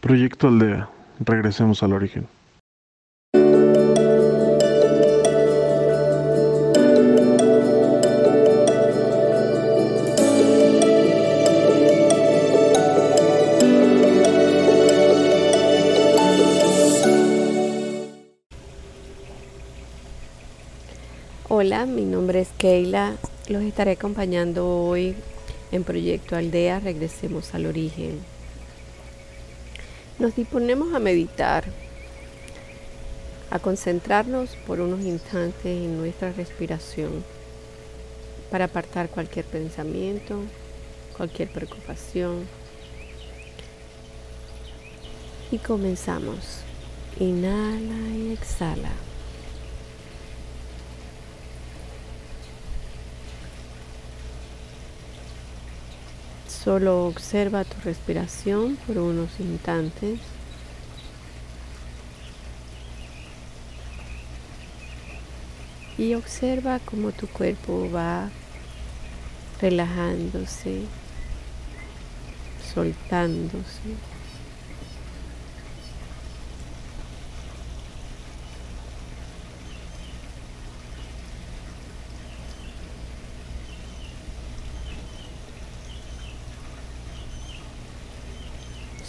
Proyecto Aldea. Regresemos al origen. Hola, mi nombre es Keila. Los estaré acompañando hoy en Proyecto Aldea. Regresemos al origen. Nos disponemos a meditar, a concentrarnos por unos instantes en nuestra respiración para apartar cualquier pensamiento, cualquier preocupación. Y comenzamos. Inhala y exhala. Solo observa tu respiración por unos instantes. Y observa cómo tu cuerpo va relajándose, soltándose.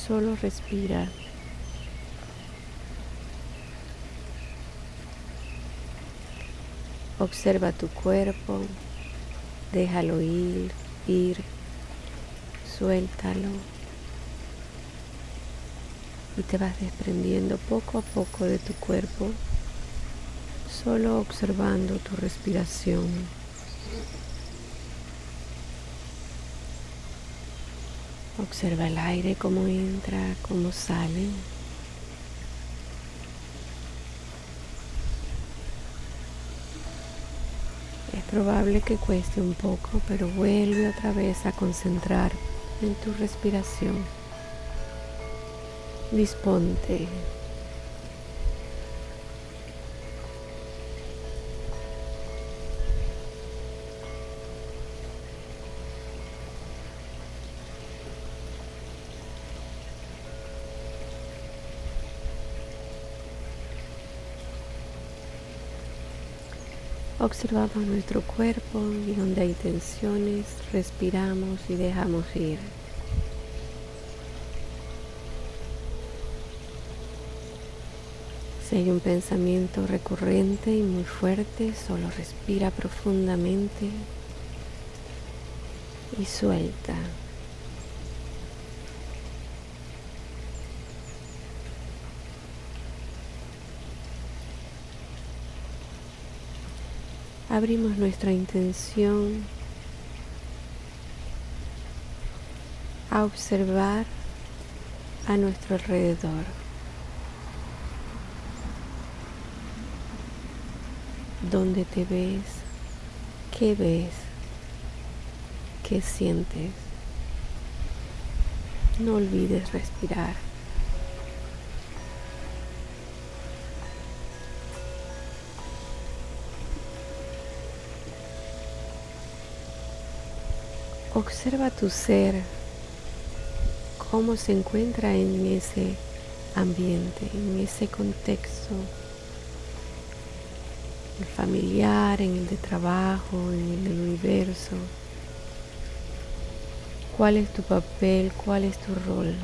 Solo respira. Observa tu cuerpo, déjalo ir, ir, suéltalo. Y te vas desprendiendo poco a poco de tu cuerpo, solo observando tu respiración. Observa el aire, cómo entra, cómo sale. Es probable que cueste un poco, pero vuelve otra vez a concentrar en tu respiración. Disponte. Observamos nuestro cuerpo y donde hay tensiones, respiramos y dejamos ir. Si hay un pensamiento recurrente y muy fuerte, solo respira profundamente y suelta. Abrimos nuestra intención a observar a nuestro alrededor. ¿Dónde te ves? ¿Qué ves? ¿Qué sientes? No olvides respirar. Observa tu ser, cómo se encuentra en ese ambiente, en ese contexto, el familiar, en el de trabajo, en el universo. ¿Cuál es tu papel? ¿Cuál es tu rol?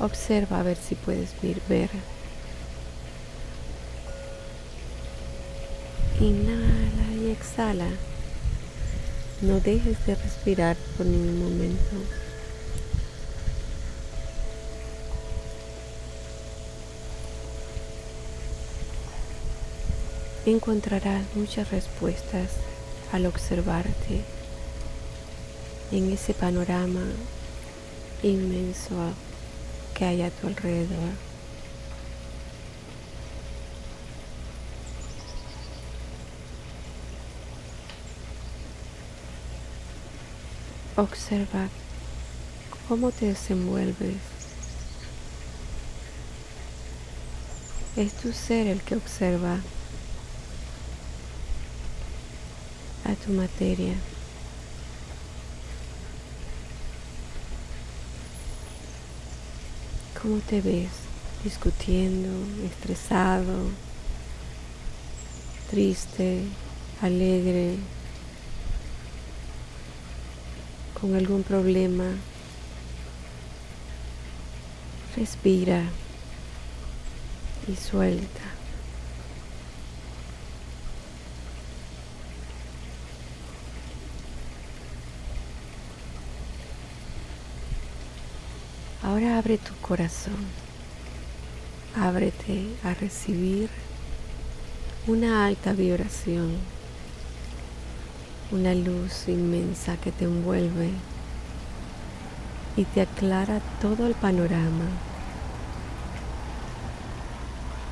Observa a ver si puedes ver. Inhala y exhala. No dejes de respirar por ningún momento. Encontrarás muchas respuestas al observarte en ese panorama inmenso que hay a tu alrededor. Observa cómo te desenvuelves. Es tu ser el que observa a tu materia. ¿Cómo te ves? ¿Discutiendo? ¿Estresado? ¿Triste? ¿Alegre? ¿Con algún problema? Respira y suelta. Ahora abre tu corazón. Ábrete a recibir una alta vibración, una luz inmensa que te envuelve y te aclara todo el panorama.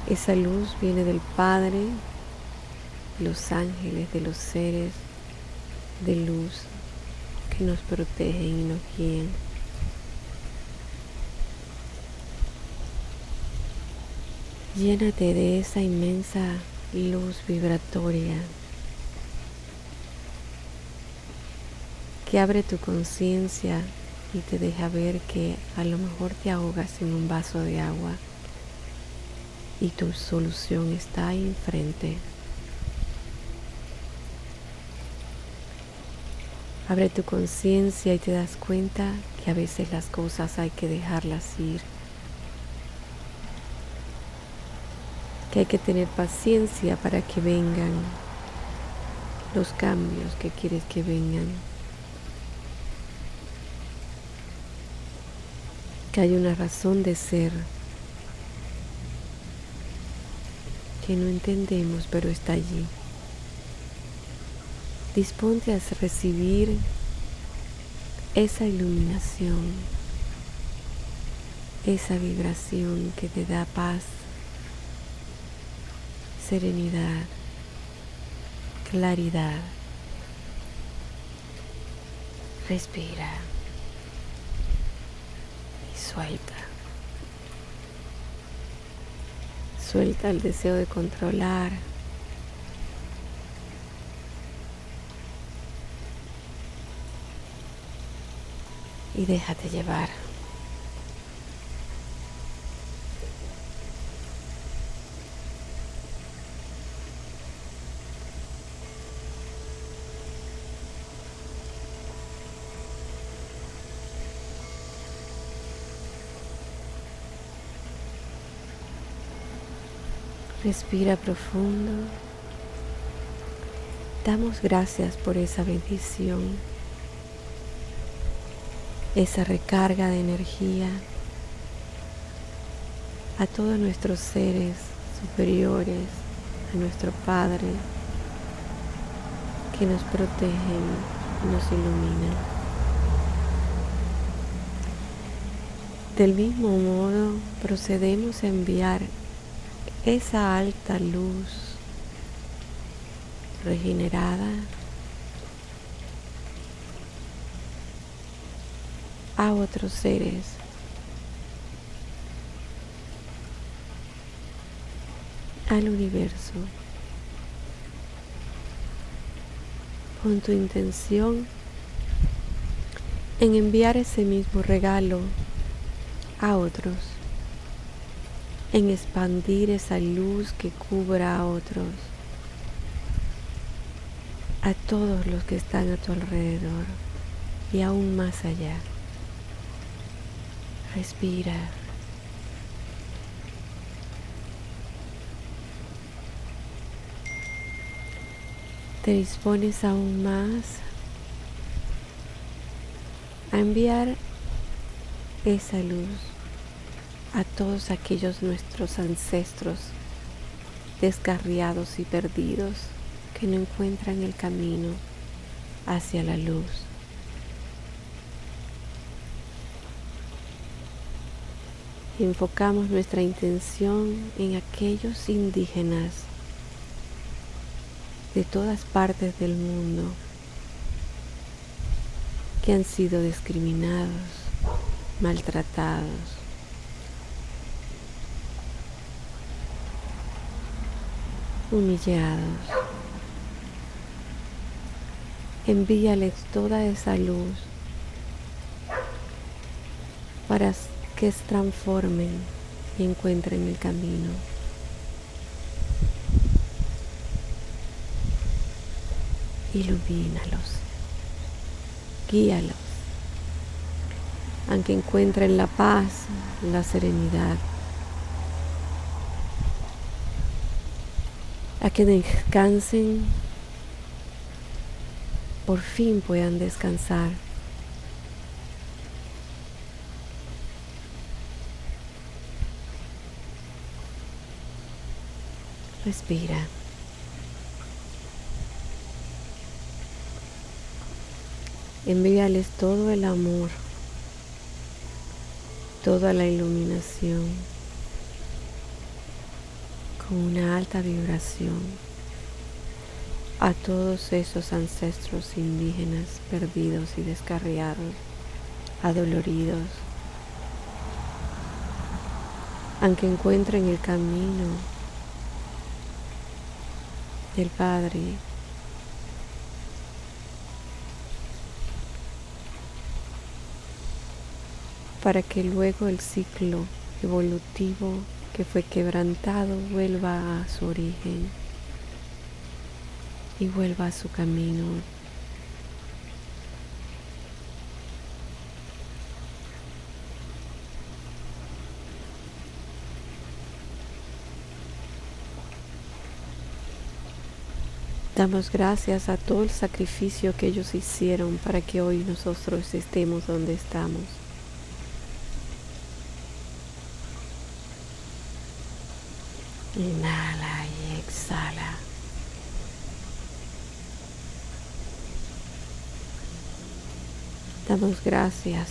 Esa luz viene del Padre, los ángeles, de los seres de luz que nos protegen y nos guían. Llénate de esa inmensa luz vibratoria que abre tu conciencia y te deja ver que a lo mejor te ahogas en un vaso de agua y tu solución está ahí enfrente. Abre tu conciencia y te das cuenta que a veces las cosas hay que dejarlas ir que hay que tener paciencia para que vengan los cambios que quieres que vengan. Que hay una razón de ser que no entendemos, pero está allí. Disponte a recibir esa iluminación, esa vibración que te da paz serenidad, claridad. Respira suelta. Suelta el deseo de controlar. Y déjate llevar. Respira profundo. Damos gracias por esa bendición, esa recarga de energía a todos nuestros seres superiores, a nuestro Padre, que nos protegen y nos iluminan. Del mismo modo, procedemos a enviar esa alta luz regenerada a otros seres. al universo con tu intención en enviar ese mismo regalo a otros en expandir esa luz que cubra a otros, a todos los que están a tu alrededor y aún más allá. Respira. Te dispones aún más a enviar esa luz a todos aquellos nuestros ancestros descarriados y perdidos que no encuentran el camino hacia la luz. Enfocamos nuestra intención en aquellos indígenas de todas partes del mundo que han sido discriminados, maltratados, humillados. Envíales toda esa luz para que se transformen y encuentren el camino. Ilumínalos, guíalos, aunque encuentren la paz, la serenidad, a que descansen, por fin puedan descansar. Respira. Envíales todo el amor, toda la iluminación con una alta vibración a todos esos ancestros indígenas perdidos y descarriados, adoloridos, aunque encuentren el camino del Padre. para que luego el ciclo evolutivo que fue quebrantado vuelva a su origen y vuelva a su camino Damos gracias a todo el sacrificio que ellos hicieron para que hoy nosotros estemos donde estamos. Inhala y exhala. Damos gracias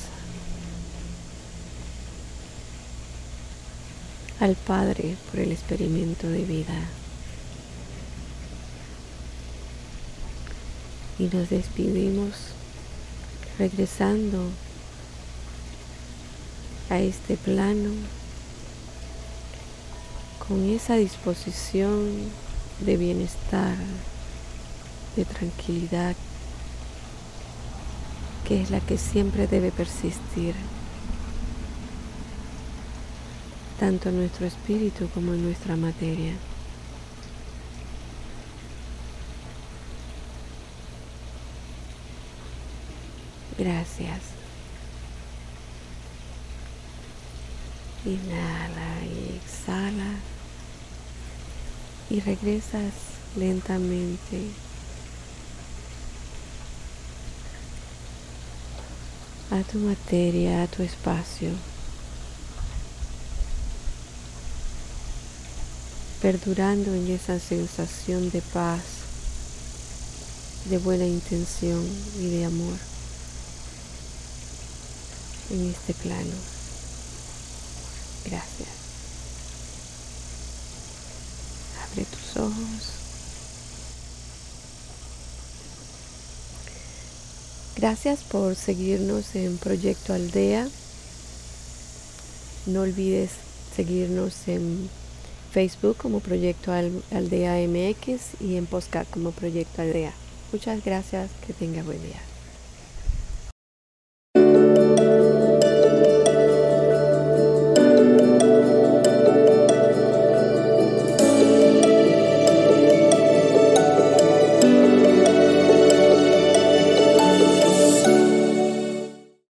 al Padre por el experimento de vida. y nos despedimos regresando a este plano con esa disposición de bienestar, de tranquilidad, que es la que siempre debe persistir, tanto en nuestro espíritu como en nuestra materia. Gracias. Inhala y exhala. Y regresas lentamente a tu materia, a tu espacio. Perdurando en esa sensación de paz, de buena intención y de amor en este plano. Gracias. Abre tus Gracias por seguirnos en Proyecto Aldea. No olvides seguirnos en Facebook como Proyecto Aldea MX y en Postcard como Proyecto Aldea. Muchas gracias, que tenga buen día.